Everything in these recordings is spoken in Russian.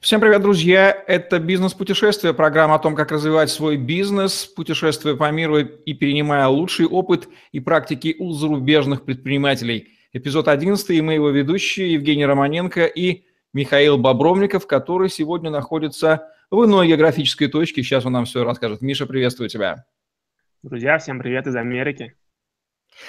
Всем привет, друзья! Это «Бизнес-путешествие», программа о том, как развивать свой бизнес, путешествуя по миру и перенимая лучший опыт и практики у зарубежных предпринимателей. Эпизод 11, и мы его ведущие Евгений Романенко и Михаил Бобровников, который сегодня находится в иной географической точке. Сейчас он нам все расскажет. Миша, приветствую тебя. Друзья, всем привет из Америки.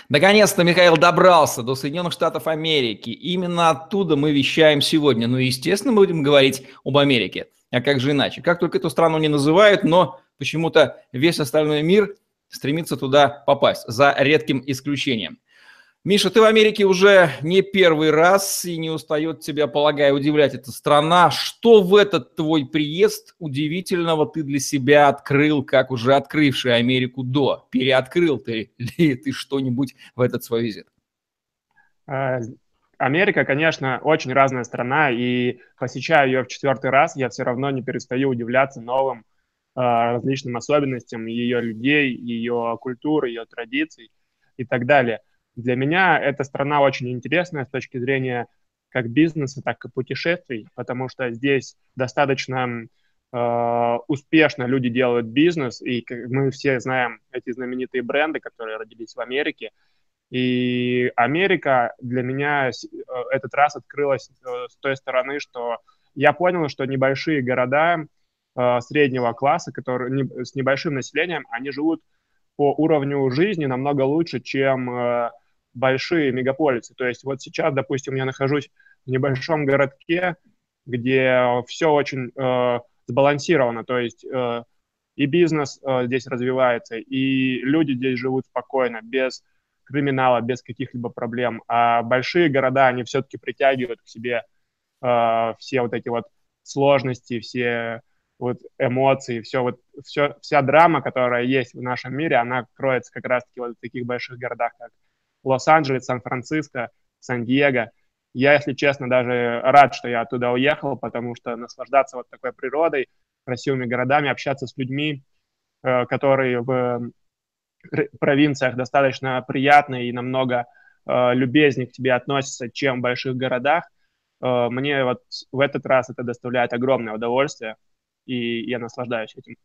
Наконец-то Михаил добрался до Соединенных Штатов Америки. Именно оттуда мы вещаем сегодня. Ну, естественно, мы будем говорить об Америке. А как же иначе? Как только эту страну не называют, но почему-то весь остальной мир стремится туда попасть, за редким исключением. Миша, ты в Америке уже не первый раз и не устает тебя, полагаю, удивлять эта страна. Что в этот твой приезд удивительного ты для себя открыл, как уже открывший Америку до? Переоткрыл ты ли ты что-нибудь в этот свой визит? А, Америка, конечно, очень разная страна, и посещая ее в четвертый раз, я все равно не перестаю удивляться новым а, различным особенностям ее людей, ее культуры, ее традиций и так далее – для меня эта страна очень интересная с точки зрения как бизнеса, так и путешествий, потому что здесь достаточно э, успешно люди делают бизнес, и мы все знаем эти знаменитые бренды, которые родились в Америке. И Америка для меня э, этот раз открылась э, с той стороны, что я понял, что небольшие города э, среднего класса, которые не, с небольшим населением, они живут по уровню жизни намного лучше, чем э, большие мегаполисы. То есть вот сейчас, допустим, я нахожусь в небольшом городке, где все очень э, сбалансировано, то есть э, и бизнес э, здесь развивается, и люди здесь живут спокойно, без криминала, без каких-либо проблем. А большие города, они все-таки притягивают к себе э, все вот эти вот сложности, все вот эмоции, все вот, все, вся драма, которая есть в нашем мире, она кроется как раз-таки вот в таких больших городах, как Лос-Анджелес, Сан-Франциско, Сан-Диего. Я, если честно, даже рад, что я оттуда уехал, потому что наслаждаться вот такой природой, красивыми городами, общаться с людьми, э, которые в провинциях достаточно приятные и намного э, любезнее к тебе относятся, чем в больших городах. Э, мне вот в этот раз это доставляет огромное удовольствие, и я наслаждаюсь этим.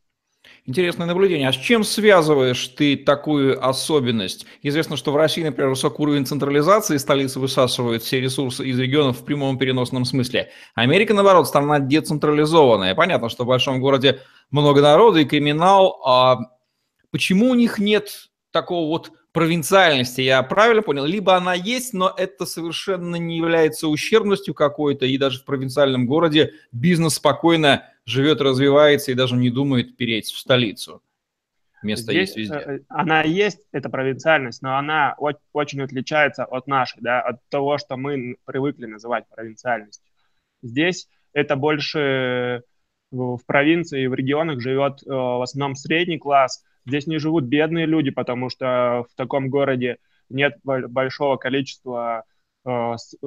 Интересное наблюдение. А с чем связываешь ты такую особенность? Известно, что в России, например, высокий уровень централизации, столицы высасывают все ресурсы из регионов в прямом переносном смысле. Америка, наоборот, страна децентрализованная. Понятно, что в большом городе много народа и криминал. А почему у них нет такого вот провинциальности, я правильно понял? Либо она есть, но это совершенно не является ущербностью какой-то, и даже в провинциальном городе бизнес спокойно живет, развивается и даже не думает переть в столицу. Место Здесь, есть везде. Э, она есть, эта провинциальность, но она очень отличается от нашей, да, от того, что мы привыкли называть провинциальностью. Здесь это больше в провинции, в регионах живет э, в основном средний класс. Здесь не живут бедные люди, потому что в таком городе нет большого количества э,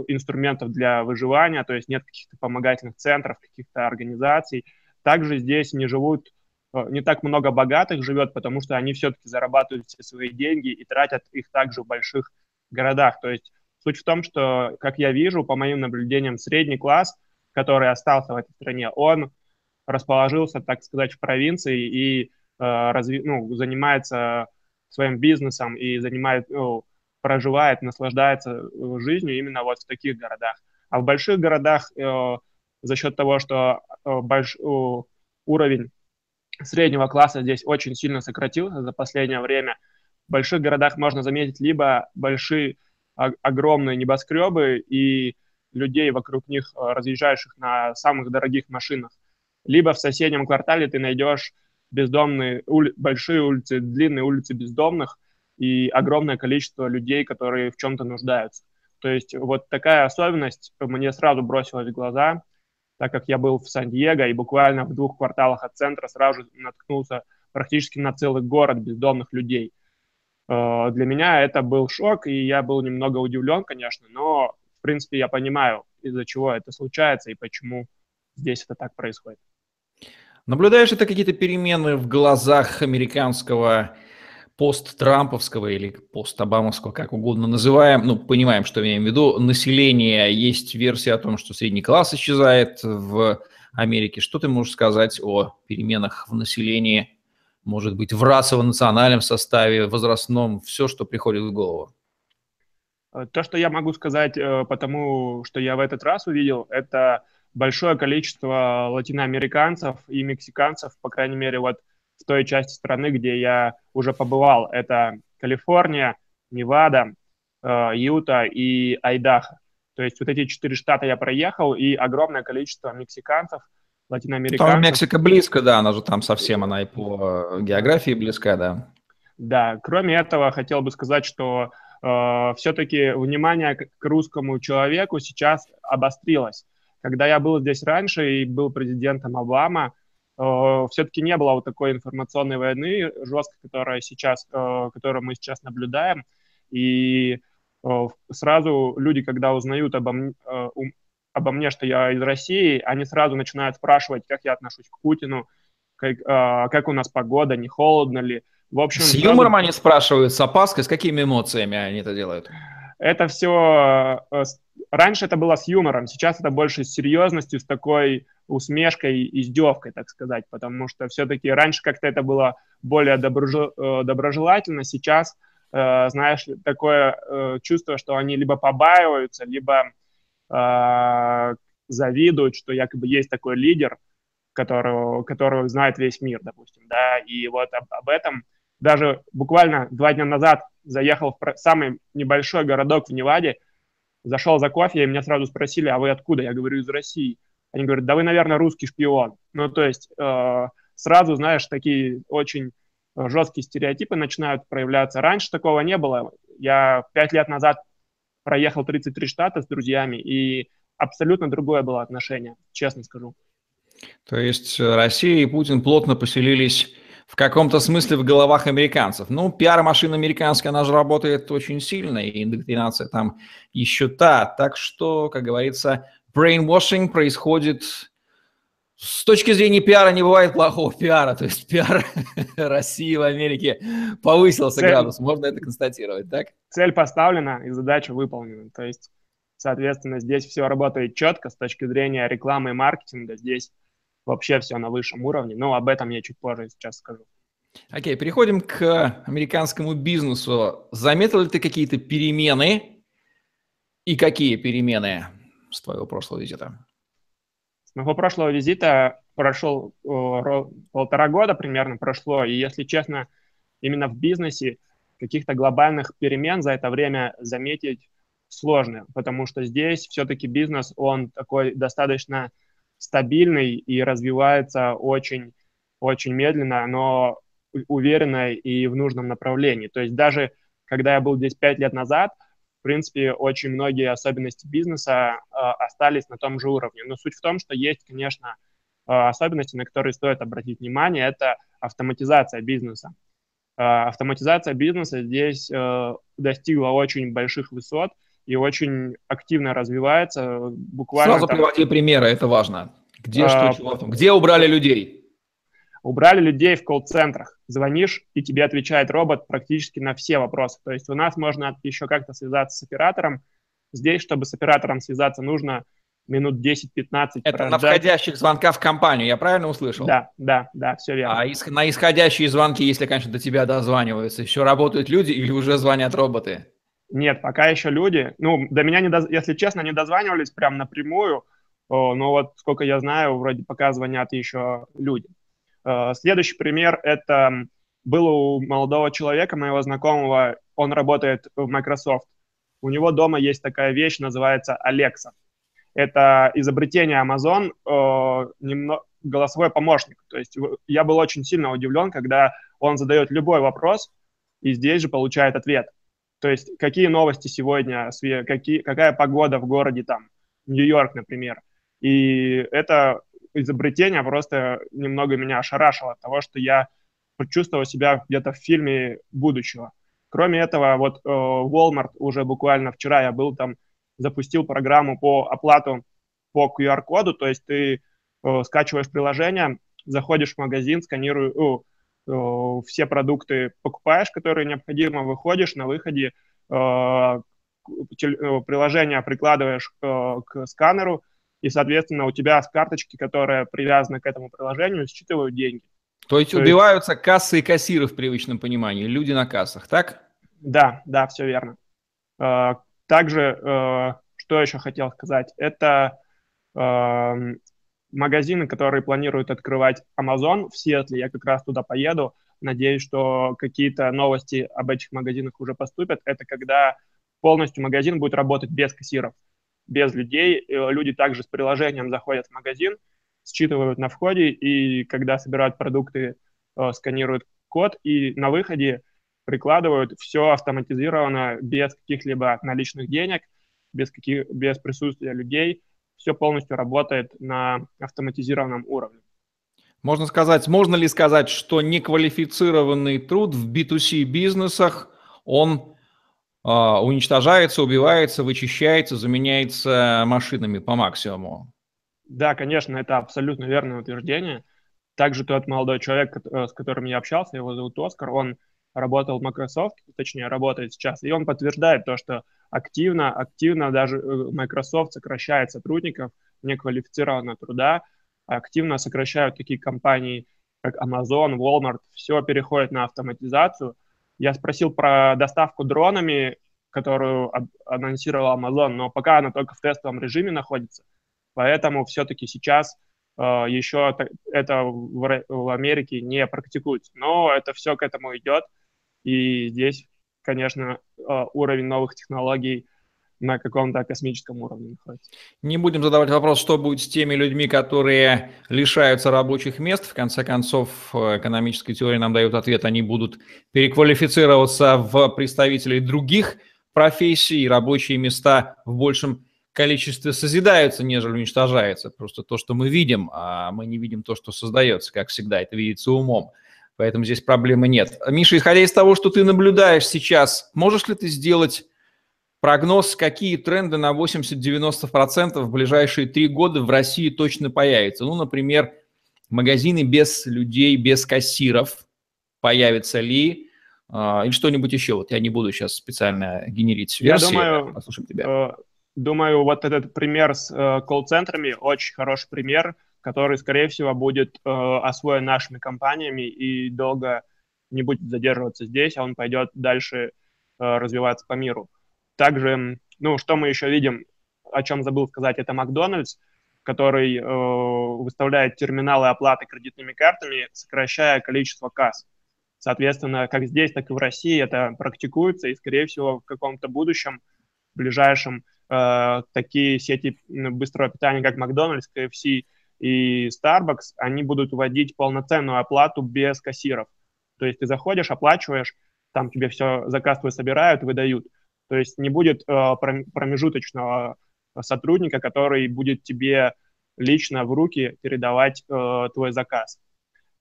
инструментов для выживания, то есть нет каких-то помогательных центров, каких-то организаций. Также здесь не живут, э, не так много богатых живет, потому что они все-таки зарабатывают все свои деньги и тратят их также в больших городах. То есть суть в том, что, как я вижу, по моим наблюдениям, средний класс, который остался в этой стране, он расположился, так сказать, в провинции и разви, ну, занимается своим бизнесом и занимает, ну, проживает, наслаждается э, жизнью именно вот в таких городах. А в больших городах э, за счет того, что э, больш, э, уровень среднего класса здесь очень сильно сократился за последнее время, в больших городах можно заметить либо большие, огромные небоскребы и людей вокруг них, э, разъезжающих на самых дорогих машинах, либо в соседнем квартале ты найдешь бездомные, ули, большие улицы, длинные улицы бездомных и огромное количество людей, которые в чем-то нуждаются. То есть вот такая особенность мне сразу бросилась в глаза, так как я был в Сан-Диего и буквально в двух кварталах от центра сразу наткнулся практически на целый город бездомных людей. Э, для меня это был шок, и я был немного удивлен, конечно, но, в принципе, я понимаю, из-за чего это случается и почему здесь это так происходит. Наблюдаешь это какие-то перемены в глазах американского пост-трамповского или пост-обамовского, как угодно называем, ну, понимаем, что имеем в виду, население, есть версия о том, что средний класс исчезает в Америки. Что ты можешь сказать о переменах в населении, может быть, в расово-национальном составе, возрастном, все, что приходит в голову? Э, то, что я могу сказать, э, потому что я в этот раз увидел, это большое количество латиноамериканцев и мексиканцев, по крайней мере, вот в той части страны, где я уже побывал. Это Калифорния, Невада, э, Юта и Айдахо. То есть вот эти четыре штата я проехал, и огромное количество мексиканцев, латиноамериканцев. Там Мексика близко, да, она же там совсем, она и по географии близка, да. Да, кроме этого, хотел бы сказать, что э, все-таки внимание к, к русскому человеку сейчас обострилось. Когда я был здесь раньше и был президентом Обама, э, все-таки не было вот такой информационной войны жесткой, которая сейчас, э, которую мы сейчас наблюдаем. И э, сразу люди, когда узнают обо, мне, э, обо мне, что я из России, они сразу начинают спрашивать, как я отношусь к Путину, как, э, как у нас погода, не холодно ли, в общем, с юмором сразу... они спрашивают, с опаской, с какими эмоциями они это делают? Это все... Э, раньше это было с юмором, сейчас это больше с серьезностью, с такой усмешкой, издевкой, так сказать, потому что все-таки раньше как-то это было более. Э, доброжелательно, сейчас, э, знаешь, такое чувство, что они либо побаиваются, либо завидуют, что якобы есть такой лидер, которого, которого знает весь мир, допустим, да, и вот об, об этом даже буквально два дня назад заехал в самый небольшой городок в Неваде, зашел за кофе, и меня сразу спросили, а вы откуда? Я говорю, из России. Они говорят, да вы, наверное, русский шпион. Ну, то есть э, сразу, знаешь, такие очень жесткие стереотипы начинают проявляться. Раньше такого не было. Я пять лет назад проехал 33 штата с друзьями, и абсолютно другое было отношение, честно скажу. То есть Россия и Путин плотно поселились в каком-то смысле в головах американцев. Ну, пиар-машина американская, она же работает очень сильно, и индоктринация там еще та. Так что, как говорится, brainwashing происходит с точки зрения пиара не бывает плохого пиара, то есть пиар России в Америке повысился цель, градус, можно это констатировать, так? Цель поставлена и задача выполнена, то есть, соответственно, здесь все работает четко с точки зрения рекламы и маркетинга, здесь вообще все на высшем уровне. Но об этом я чуть позже сейчас скажу. Окей, okay, переходим к американскому бизнесу. Заметил ли ты какие-то перемены и какие перемены с твоего прошлого визита? С моего прошлого визита прошел о, полтора года примерно прошло, и если честно, именно в бизнесе каких-то глобальных перемен за это время заметить сложно, потому что здесь все-таки бизнес, он такой достаточно стабильный и развивается очень, очень медленно, но уверенно и в нужном направлении. То есть даже когда я был здесь пять лет назад, в принципе, очень многие особенности бизнеса э, остались на том же уровне. Но суть в том, что есть, конечно, э, особенности, на которые стоит обратить внимание, это автоматизация бизнеса. Э, автоматизация бизнеса здесь э, достигла очень больших высот, и очень активно развивается. Буквально Сразу там... приводи примеры, это важно. Где, а, что, чего Где убрали людей? Убрали людей в колл-центрах. Звонишь, и тебе отвечает робот практически на все вопросы. То есть у нас можно еще как-то связаться с оператором. Здесь, чтобы с оператором связаться, нужно минут 10-15 Это прождать. на входящих звонках в компанию, я правильно услышал? Да, да, да, все верно. А ис- на исходящие звонки, если, конечно, до тебя дозваниваются, еще работают люди или уже звонят роботы? Нет, пока еще люди. Ну, до меня, не доз... если честно, не дозванивались прям напрямую, но вот, сколько я знаю, вроде пока звонят еще люди. Э, следующий пример – это был у молодого человека, моего знакомого, он работает в Microsoft. У него дома есть такая вещь, называется Alexa. Это изобретение Amazon, э, немного, голосовой помощник. То есть я был очень сильно удивлен, когда он задает любой вопрос и здесь же получает ответ. То есть какие новости сегодня, какие, какая погода в городе там, Нью-Йорк, например. И это изобретение просто немного меня ошарашило от того, что я почувствовал себя где-то в фильме будущего. Кроме этого, вот э, Walmart уже буквально вчера я был там, запустил программу по оплату по QR-коду, то есть ты э, скачиваешь приложение, заходишь в магазин, сканируешь, Э, все продукты покупаешь, которые необходимо, выходишь, на выходе э, э, приложение прикладываешь к сканеру, и, соответственно, у тебя с карточки, которая привязана к этому приложению, считывают деньги. То есть То убиваются есть... кассы и кассиры в привычном понимании, люди на кассах, так? Да, да, все верно. Также, э, что еще хотел сказать, это эм, магазины, которые планируют открывать Amazon в Сиэтле, я как раз туда поеду, надеюсь, что какие-то новости об этих магазинах уже поступят, это когда полностью магазин будет работать без кассиров, без людей. Люди также с приложением заходят в магазин, считывают на входе, и когда собирают продукты, э, сканируют код, и на выходе прикладывают все автоматизировано, без каких-либо наличных денег, без, каких, без присутствия людей, все полностью работает на автоматизированном уровне. Можно сказать, можно ли сказать, что неквалифицированный труд в B2C бизнесах, он э, уничтожается, убивается, вычищается, заменяется машинами по максимуму? Да, конечно, это абсолютно верное утверждение. Также тот молодой человек, э, с которым я общался, его зовут Оскар, он работал в Microsoft, точнее, работает сейчас, и он подтверждает то, что активно, активно даже э, Microsoft сокращает сотрудников неквалифицированного труда, активно сокращают такие компании, как Amazon, Walmart, все переходит на автоматизацию. Я спросил про доставку дронами, которую анонсировал Amazon, но пока она только в тестовом режиме находится. Поэтому все-таки сейчас э, еще это в, в Америке не практикуется. Но это все к этому идет. И здесь, конечно, э, уровень новых технологий на каком-то космическом уровне находится. Не будем задавать вопрос, что будет с теми людьми, которые лишаются рабочих мест. В конце концов, экономическая теория нам дает ответ, они будут переквалифицироваться в представителей других профессий, рабочие места в большем количестве созидаются, нежели уничтожаются. Просто то, что мы видим, а мы не видим то, что создается, как всегда, это видится умом. Поэтому здесь проблемы нет. Миша, исходя из того, что ты наблюдаешь сейчас, можешь ли ты сделать прогноз, какие тренды на 80-90% в ближайшие три года в России точно появятся. Ну, например, магазины без людей, без кассиров появятся ли, а, или что-нибудь еще. Вот я не буду сейчас специально генерить версии. Я думаю, послушаем тебя. Э, думаю, вот этот пример с э, колл-центрами очень хороший пример, который, скорее всего, будет э, освоен нашими компаниями и долго не будет задерживаться здесь, а он пойдет дальше развиваться по миру. Также, ну, что мы еще видим, о чем забыл сказать, это Макдональдс, который э, выставляет терминалы оплаты кредитными картами, сокращая количество касс. Соответственно, как здесь, так и в России это практикуется, и, скорее всего, в каком-то будущем, ближайшем, э, такие сети быстрого питания, как Макдональдс, KFC и Starbucks, они будут вводить полноценную оплату без кассиров. То есть ты заходишь, оплачиваешь, там тебе все, заказ твой собирают, выдают. То есть не будет э, промежуточного сотрудника, который будет тебе лично в руки передавать э, твой заказ.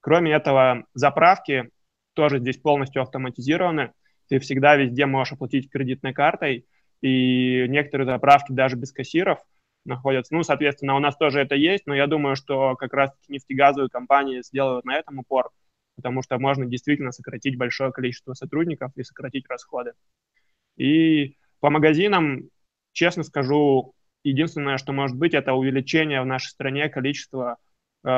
Кроме этого, заправки тоже здесь полностью автоматизированы. Ты всегда везде можешь оплатить кредитной картой, и некоторые заправки даже без кассиров находятся. Ну, соответственно, у нас тоже это есть, но я думаю, что как раз нефтегазовые компании сделают на этом упор, потому что можно действительно сократить большое количество сотрудников и сократить расходы. И по магазинам, честно скажу, единственное, что может быть, это увеличение в нашей стране количества э,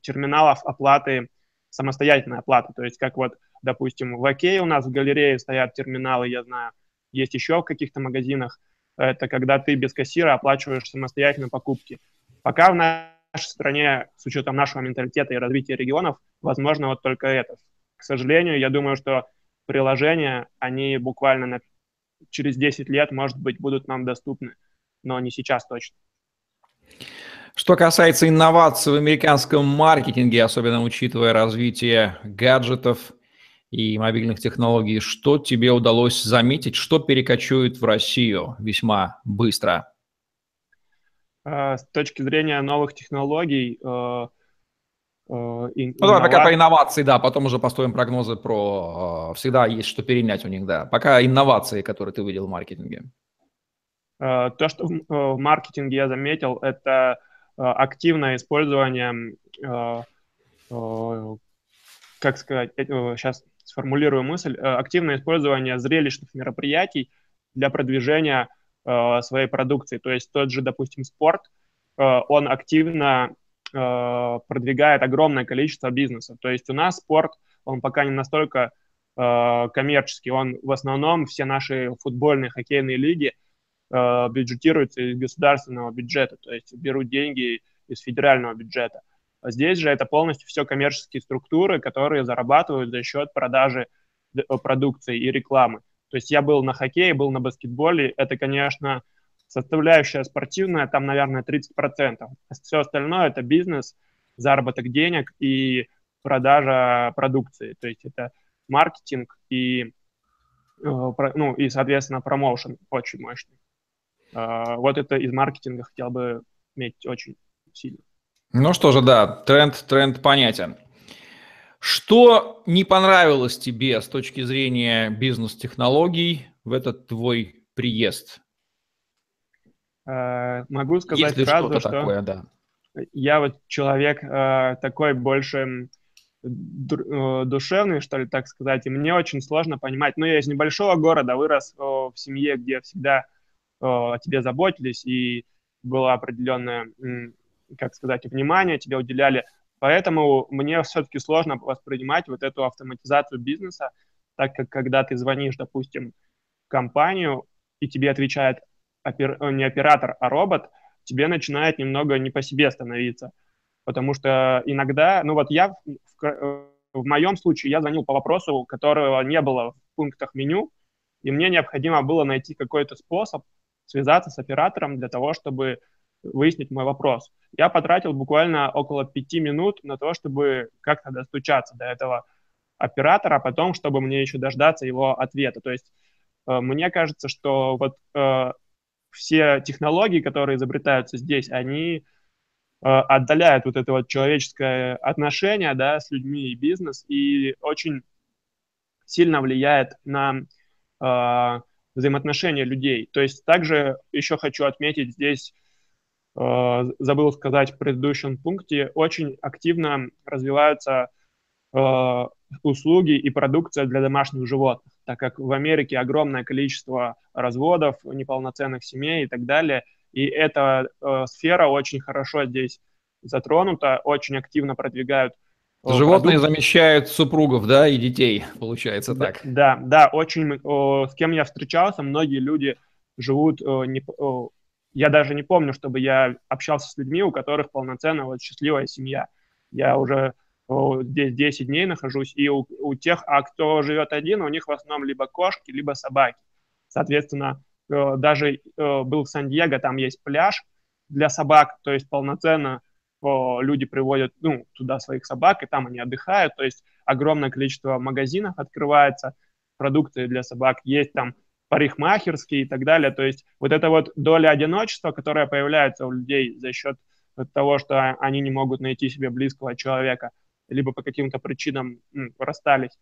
терминалов оплаты, самостоятельной оплаты. То есть как вот, допустим, в Окей у нас в галерее стоят терминалы, я знаю, есть еще в каких-то магазинах. Это когда ты без кассира оплачиваешь самостоятельно покупки. Пока в нашей стране, с учетом нашего менталитета и развития регионов, возможно вот только это. К сожалению, я думаю, что приложения, они буквально на, через 10 лет, может быть, будут нам доступны, но не сейчас точно. Что касается инноваций в американском маркетинге, особенно учитывая развитие гаджетов и мобильных технологий, что тебе удалось заметить, что перекочует в Россию весьма быстро? А, с точки зрения новых технологий, э, Э, ну, давай пока про инновации, да, потом уже построим прогнозы про... Э, всегда есть что перенять у них, да. Пока инновации, которые ты видел в маркетинге. То, что в маркетинге я заметил, это активное использование, как сказать, сейчас сформулирую мысль, активное использование зрелищных мероприятий для продвижения своей продукции. То есть тот же, допустим, спорт – он активно продвигает огромное количество бизнесов. То есть у нас спорт, он пока не настолько коммерческий, он в основном все наши футбольные, хоккейные лиги бюджетируются из государственного бюджета, то есть берут деньги из федерального бюджета. А здесь же это полностью все коммерческие структуры, которые зарабатывают за счет продажи э, продукции и рекламы. То есть я был на хоккее, был на баскетболе. Это, конечно, составляющая спортивная, там, наверное, 30%. А все остальное – это бизнес, заработок денег и продажа продукции. То есть это маркетинг и, э, ну, и соответственно, промоушен очень мощный. А, вот это из маркетинга хотел бы иметь очень сильно. Ну что же, да, тренд, тренд понятен. Что не понравилось тебе с точки зрения бизнес-технологий в этот твой приезд? Э, могу сказать Если сразу, что такое, да. я вот человек э, такой больше э, душевный, что ли, так сказать, и мне очень сложно понимать. Ну, я из небольшого города вырос в семье, где всегда о тебе заботились, и была определенная как сказать, внимание тебе уделяли. Поэтому мне все-таки сложно воспринимать вот эту автоматизацию бизнеса, так как когда ты звонишь, допустим, в компанию, и тебе отвечает опер... не оператор, а робот, тебе начинает немного не по себе становиться. Потому что иногда, ну вот я в, в моем случае, я звонил по вопросу, которого не было в пунктах меню, и мне необходимо было найти какой-то способ связаться с оператором для того, чтобы выяснить мой вопрос. Я потратил буквально около пяти минут на то, чтобы как-то достучаться до этого оператора, а потом, чтобы мне еще дождаться его ответа. То есть э, мне кажется, что вот э, все технологии, которые изобретаются здесь, они э, отдаляют вот это вот человеческое отношение, да, с людьми и бизнес, и очень сильно влияет на э, взаимоотношения людей. То есть также еще хочу отметить здесь забыл сказать в предыдущем пункте, очень активно развиваются э, услуги и продукция для домашних животных, так как в Америке огромное количество разводов, неполноценных семей и так далее. И эта э, сфера очень хорошо здесь затронута, очень активно продвигают Животные продукты. замещают супругов, да, и детей, получается да, так. Да, да, очень, с кем я встречался, многие люди живут не, я даже не помню, чтобы я общался с людьми, у которых полноценная вот счастливая семья. Я уже здесь 10 дней нахожусь, и у, у тех, а кто живет один, у них в основном либо кошки, либо собаки. Соответственно, э, даже э, был в Сан-Диего, там есть пляж для собак, то есть полноценно люди приводят ну, туда своих собак, и там они отдыхают, то есть огромное количество магазинов открывается, продукты для собак, есть там парикмахерские и так далее. То есть вот эта вот доля одиночества, которая появляется у людей за счет того, что они не могут найти себе близкого человека, либо по каким-то причинам м, расстались,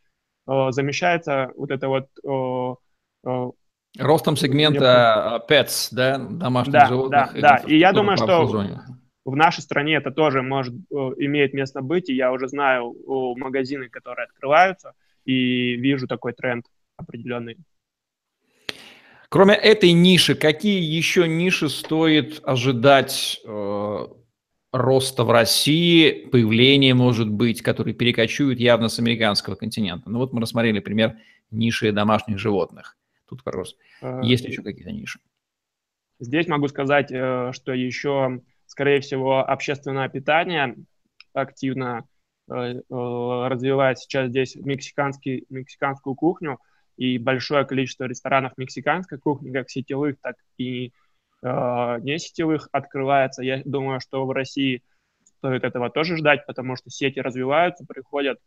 э, замещается вот это вот... Э, Ростом сегмента. Э, pets, да, домашних да, животных. Да, да, и я думаю, что в нашей стране это тоже может, имеет место быть, и я уже знаю магазины, которые открываются, и вижу такой тренд определенный. Кроме этой ниши, какие еще ниши стоит ожидать э, роста в России, появления, может быть, которые перекочуют явно с американского континента? Ну вот мы рассмотрели пример ниши домашних животных. Тут вопрос, э, есть ли еще какие-то ниши? Здесь могу сказать, э, что еще, скорее всего, общественное питание активно э, развивает сейчас здесь мексиканский, мексиканскую кухню – и большое количество ресторанов мексиканской кухни, как сетевых, так и э, не сетевых открывается. Я думаю, что в России стоит этого тоже ждать, потому что сети развиваются, приходят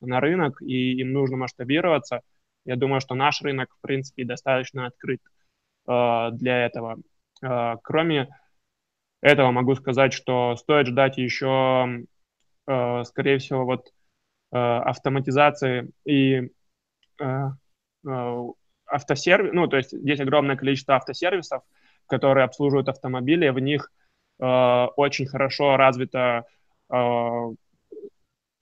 на рынок, и им нужно масштабироваться. Я думаю, что наш рынок, в принципе, достаточно открыт э, для этого. Э, кроме этого могу сказать, что стоит ждать еще, э, скорее всего, вот э, автоматизации и э, автосервис, ну, то есть здесь огромное количество автосервисов, которые обслуживают автомобили, в них э, очень хорошо развито э,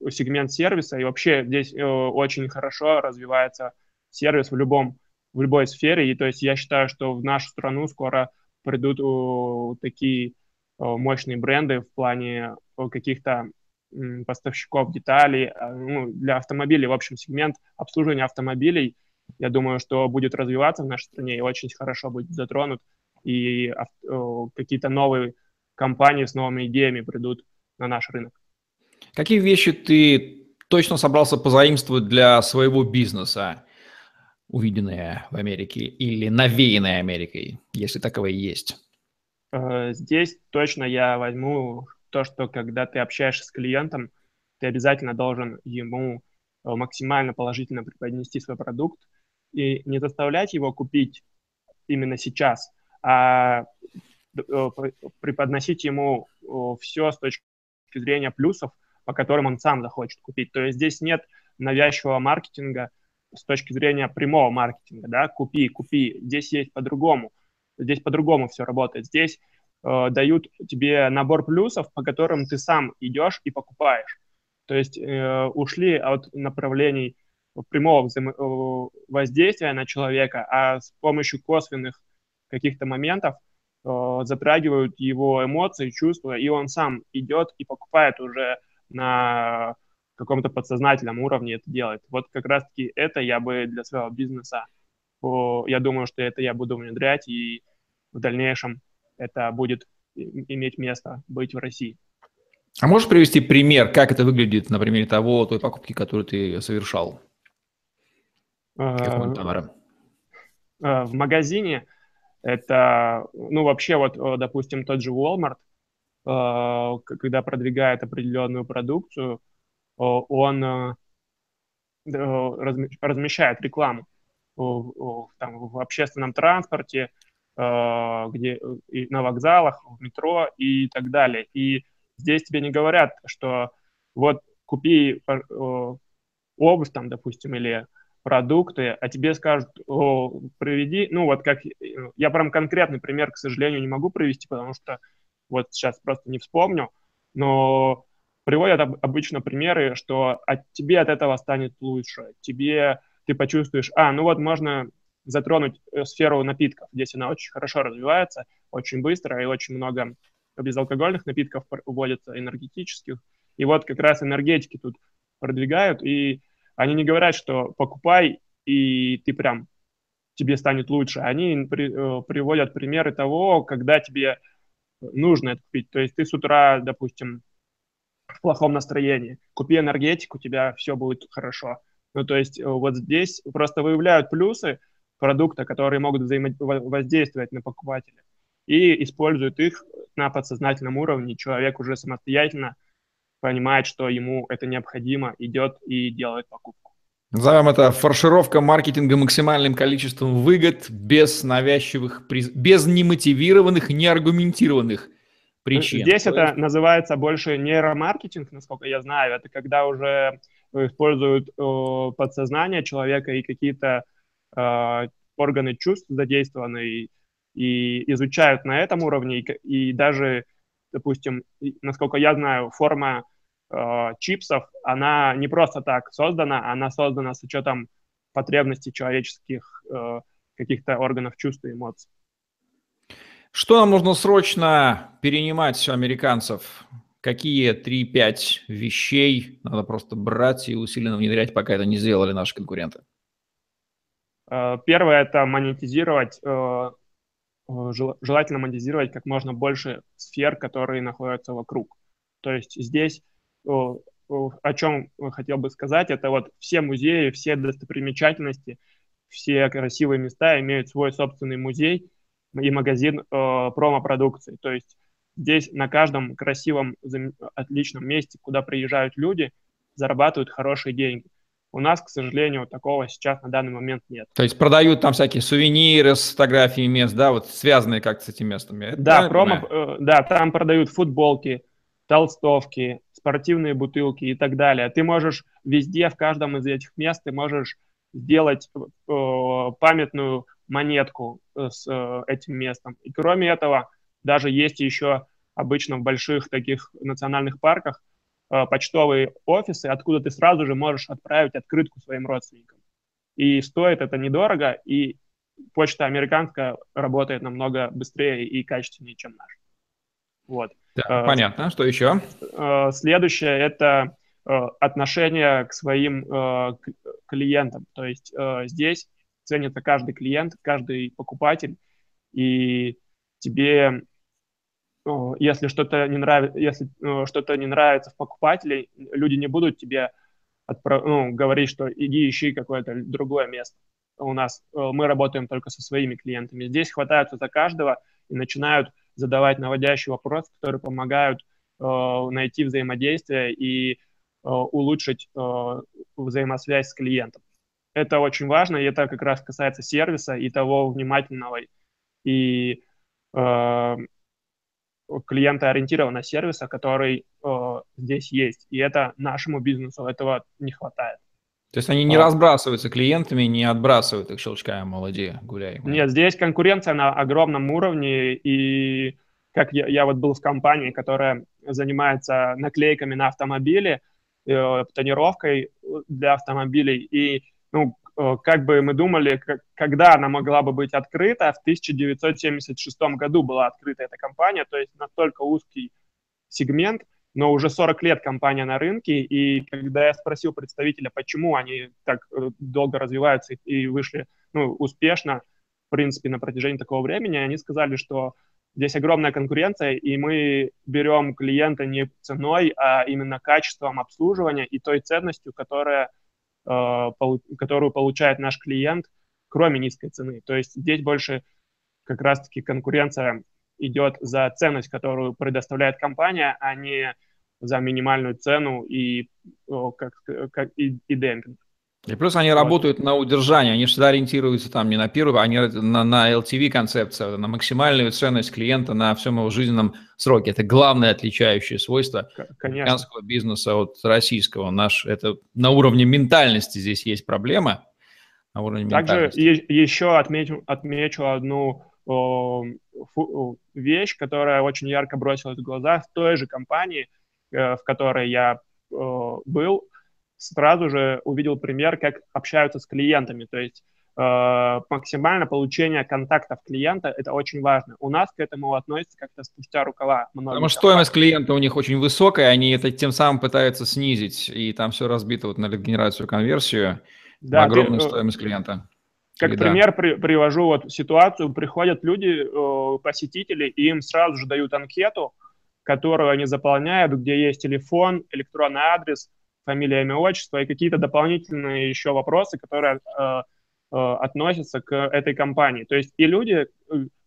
сегмент сервиса, и вообще здесь э, очень хорошо развивается сервис в любом в любой сфере, и то есть я считаю, что в нашу страну скоро придут э, такие мощные бренды в плане каких-то поставщиков деталей, ну, для автомобилей, в общем, сегмент обслуживания автомобилей, я думаю, что будет развиваться в нашей стране и очень хорошо будет затронут, и какие-то новые компании с новыми идеями придут на наш рынок. Какие вещи ты точно собрался позаимствовать для своего бизнеса, увиденные в Америке или навеянные Америкой, если таковые есть? Э, здесь точно я возьму то, что когда ты общаешься с клиентом, ты обязательно должен ему э, максимально положительно преподнести свой продукт и не заставлять его купить именно сейчас, а э, преподносить ему все с точки зрения плюсов, по которым он сам захочет купить. То есть здесь нет навязчивого маркетинга с точки зрения прямого маркетинга, да, купи, купи. Здесь есть по-другому. Здесь по-другому все работает. Здесь э, дают тебе набор плюсов, по которым ты сам идешь и покупаешь. То есть э, ушли от направлений прямого взаимо- воздействия на человека, а с помощью косвенных каких-то моментов э, затрагивают его эмоции, чувства, и он сам идет и покупает уже на каком-то подсознательном уровне это делает. Вот как раз-таки это я бы для своего бизнеса, я думаю, что это я буду внедрять, и в дальнейшем это будет иметь место быть в России. А можешь привести пример, как это выглядит на примере того, той покупки, которую ты совершал? Какого товара? В магазине это, ну, вообще вот, допустим, тот же Walmart, когда продвигает определенную продукцию, он э, размещает рекламу там, в общественном транспорте, э, где, на вокзалах, в метро и так далее. И здесь тебе не говорят, что вот купи э, обувь там, допустим, или продукты, а тебе скажут, о, проведи, ну вот как, я прям конкретный пример, к сожалению, не могу привести, потому что вот сейчас просто не вспомню, но приводят обычно примеры, что от тебе от этого станет лучше, тебе ты почувствуешь, а, ну вот можно затронуть э, сферу напитков. Здесь она очень хорошо развивается, очень быстро, и очень много безалкогольных напитков вводится, энергетических. И вот как раз энергетики тут продвигают, и они не говорят, что покупай, и ты прям тебе станет лучше. Они при, э, приводят примеры того, когда тебе нужно это купить. То есть ты с утра, допустим, в плохом настроении. Купи энергетику, у тебя все будет хорошо. Ну, то есть э, вот здесь просто выявляют плюсы продукта, которые могут взаимодействовать на покупателя, и используют их на подсознательном уровне. Человек уже самостоятельно понимает, что ему это необходимо, идет и делает покупку. Назовем это фаршировка маркетинга максимальным количеством выгод без навязчивых, без немотивированных, неаргументированных причин. Здесь То это есть... называется больше нейромаркетинг, насколько я знаю. Это когда уже используют э, подсознание человека и какие-то э, органы чувств задействованы и, и изучают на этом уровне. И, и даже, допустим, насколько я знаю, форма э, чипсов, она не просто так создана, она создана с учетом потребностей человеческих э, каких-то органов чувств и эмоций. Что нам нужно срочно перенимать у американцев? Какие 3-5 вещей надо просто брать и усиленно внедрять, пока это не сделали наши конкуренты? Э, первое – это монетизировать, э, желательно монетизировать как можно больше сфер, которые находятся вокруг. То есть здесь о чем хотел бы сказать, это вот все музеи, все достопримечательности, все красивые места имеют свой собственный музей, и магазин э, промо-продукции. То есть здесь на каждом красивом, отличном месте, куда приезжают люди, зарабатывают хорошие деньги. У нас, к сожалению, такого сейчас на данный момент нет. То есть продают там всякие сувениры с фотографиями мест, да, вот связанные как-то с этими местами. Это да, промо, э, да, там продают футболки, толстовки, спортивные бутылки и так далее. Ты можешь везде, в каждом из этих мест, ты можешь сделать э, памятную монетку э, с э, этим местом. И кроме этого, даже есть еще обычно в больших таких национальных парках почтовые офисы, откуда ты сразу же можешь отправить открытку своим родственникам. И стоит это недорого, и почта американская работает намного быстрее и качественнее, чем наша. Вот. Да, понятно. Что еще? Следующее – это отношение к своим клиентам. То есть здесь ценится каждый клиент, каждый покупатель, и тебе если что-то не нравится, если что-то не нравится в покупателе, люди не будут тебе отправ... ну, говорить, что иди ищи какое-то другое место. У нас мы работаем только со своими клиентами. Здесь хватаются за каждого и начинают задавать наводящие вопросы, которые помогают э, найти взаимодействие и э, улучшить э, взаимосвязь с клиентом. Это очень важно, и это как раз касается сервиса и того внимательного и э, клиентоориентированного сервиса, который э, здесь есть. И это нашему бизнесу этого не хватает. То есть они не а. разбрасываются клиентами, не отбрасывают их щелчками, молодые, гуляй. Нет, здесь конкуренция на огромном уровне, и как я, я вот был в компании, которая занимается наклейками на автомобили, э, тонировкой для автомобилей, и ну, как бы мы думали, как, когда она могла бы быть открыта, в 1976 году была открыта эта компания, то есть настолько узкий сегмент – но уже 40 лет компания на рынке, и когда я спросил представителя, почему они так э, долго развиваются и вышли ну, успешно, в принципе, на протяжении такого времени, они сказали, что здесь огромная конкуренция, и мы берем клиента не ценой, а именно качеством обслуживания и той ценностью, которая, э, которую получает наш клиент, кроме низкой цены. То есть здесь больше как раз-таки конкуренция идет за ценность, которую предоставляет компания, а не за минимальную цену и, как, как, и, и демпинг. И плюс они вот. работают на удержание, они всегда ориентируются там не на первую, они на, на LTV концепцию, на максимальную ценность клиента на всем его жизненном сроке. Это главное отличающее свойство американского бизнеса от российского. Наш, это на уровне ментальности здесь есть проблема. На уровне Также еще отмечу, отмечу одну фу, вещь, которая очень ярко бросилась в глаза в той же компании – Э, в которой я был, сразу же увидел пример, как общаются с клиентами. То есть э, максимально получение контактов клиента – это очень важно. У нас к этому относятся как-то спустя рукава. Потому что стоимость клиента у них очень высокая, они это тем самым пытаются снизить, и там все разбито вот на генерацию, конверсию, да, огромную ты, стоимость клиента. Как Или пример при, привожу вот ситуацию, приходят люди, посетители, и им сразу же дают анкету, которую они заполняют, где есть телефон, электронный адрес, фамилия, имя, отчество и какие-то дополнительные еще вопросы, которые э, э, относятся к этой компании. То есть и люди, э,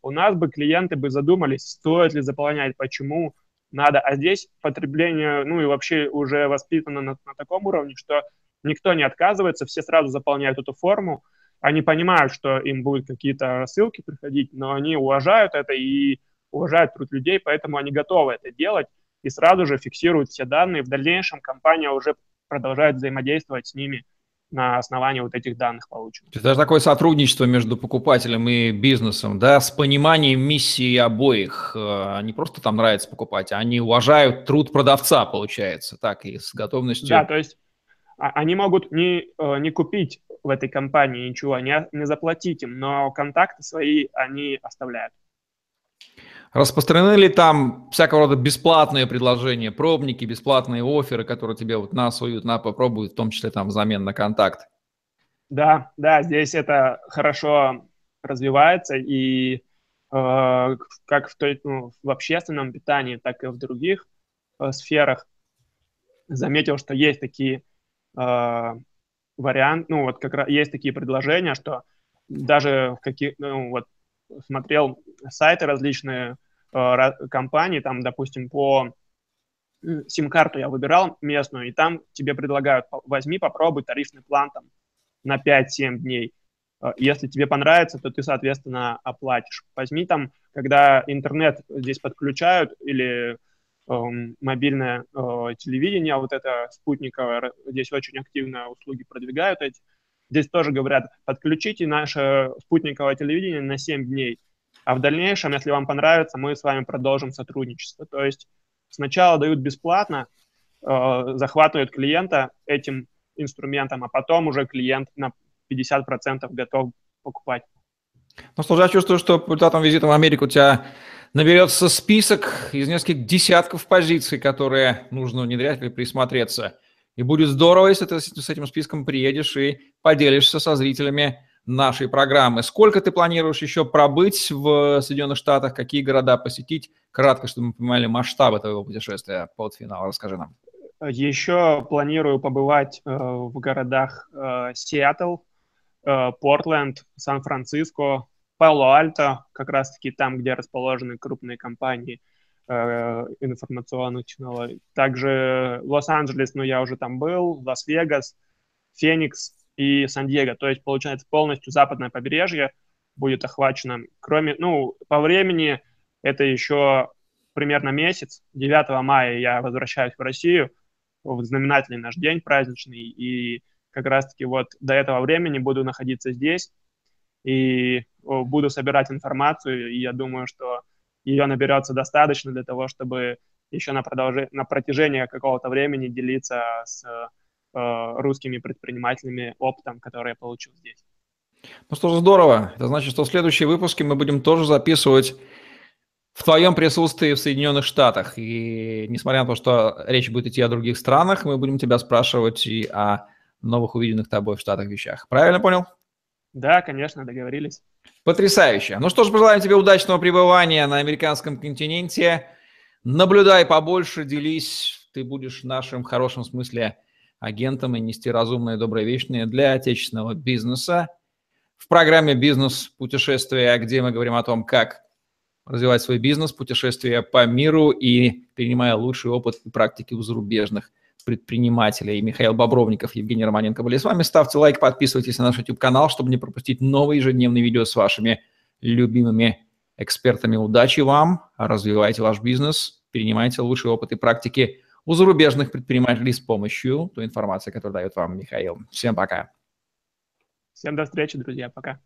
у нас бы клиенты бы задумались, стоит ли заполнять, почему надо. А здесь потребление, ну и вообще уже воспитано на, на таком уровне, что никто не отказывается, все сразу заполняют эту форму. Они понимают, что им будут какие-то ссылки приходить, но они уважают это и уважают труд людей, поэтому они готовы это делать и сразу же фиксируют все данные. В дальнейшем компания уже продолжает взаимодействовать с ними на основании вот этих данных полученных. Это такое сотрудничество между покупателем и бизнесом, да, с пониманием миссии обоих. Э, не просто там нравится покупать, а они уважают труд продавца, получается, так, и с готовностью... Да, то есть а, они могут не, э, не купить в этой компании ничего, не, не заплатить им, но контакты свои они оставляют. Распространены ли там всякого рода бесплатные предложения, пробники, бесплатные оферы, которые тебе вот на суют, на попробуют, в том числе там взамен на контакт? Да, да, здесь это хорошо развивается, и э, как в, той, ну, в общественном питании, так и в других э, сферах заметил, что есть такие э, варианты, ну вот как раз есть такие предложения, что даже в каких, ну вот смотрел сайты различные э, компаний, там, допустим, по сим-карту я выбирал местную, и там тебе предлагают, возьми, попробуй тарифный план там на 5-7 дней. Э, если тебе понравится, то ты, соответственно, оплатишь. Возьми там, когда интернет здесь подключают или э, мобильное э, телевидение, вот это спутниковое, здесь очень активно услуги продвигают эти, Здесь тоже говорят, подключите наше спутниковое телевидение на 7 дней, а в дальнейшем, если вам понравится, мы с вами продолжим сотрудничество. То есть сначала дают бесплатно, э, захватывают клиента этим инструментом, а потом уже клиент на 50% готов покупать. Ну, слушай, я чувствую, что по результатам визита в Америку у тебя наберется список из нескольких десятков позиций, которые нужно внедрять или присмотреться. И будет здорово, если ты с этим списком приедешь и поделишься со зрителями нашей программы. Сколько ты планируешь еще пробыть в Соединенных Штатах? Какие города посетить? Кратко, чтобы мы понимали масштабы твоего путешествия под финал. Расскажи нам. Еще планирую побывать э, в городах э, Сиэтл, э, Портленд, Сан-Франциско, Пало-Альто, как раз-таки там, где расположены крупные компании э, информационных технологий. Также Лос-Анджелес, ну я уже там был, Лас-Вегас, Феникс и Сан-Диего. То есть, получается, полностью западное побережье будет охвачено. Кроме, ну, по времени это еще примерно месяц. 9 мая я возвращаюсь в Россию, в знаменательный наш день праздничный, и как раз-таки вот до этого времени буду находиться здесь и буду собирать информацию, и я думаю, что ее наберется достаточно для того, чтобы еще на, продолж... на протяжении какого-то времени делиться с русскими предпринимателями опытом, который я получил здесь. Ну что ж, здорово. Это значит, что в следующие выпуски мы будем тоже записывать в твоем присутствии в Соединенных Штатах. И несмотря на то, что речь будет идти о других странах, мы будем тебя спрашивать и о новых увиденных тобой в Штатах вещах. Правильно понял? Да, конечно, договорились. Потрясающе. Ну что ж, пожелаем тебе удачного пребывания на американском континенте. Наблюдай побольше, делись. Ты будешь в нашем хорошем смысле агентом и нести разумные, добрые, вечные для отечественного бизнеса. В программе «Бизнес-путешествия», где мы говорим о том, как развивать свой бизнес, путешествия по миру и принимая лучший опыт и практики у зарубежных предпринимателей. Михаил Бобровников, Евгений Романенко были с вами. Ставьте лайк, подписывайтесь на наш YouTube-канал, чтобы не пропустить новые ежедневные видео с вашими любимыми экспертами. Удачи вам, развивайте ваш бизнес, перенимайте лучшие опыты и практики у зарубежных предпринимателей с помощью той информации, которую дает вам Михаил. Всем пока. Всем до встречи, друзья. Пока.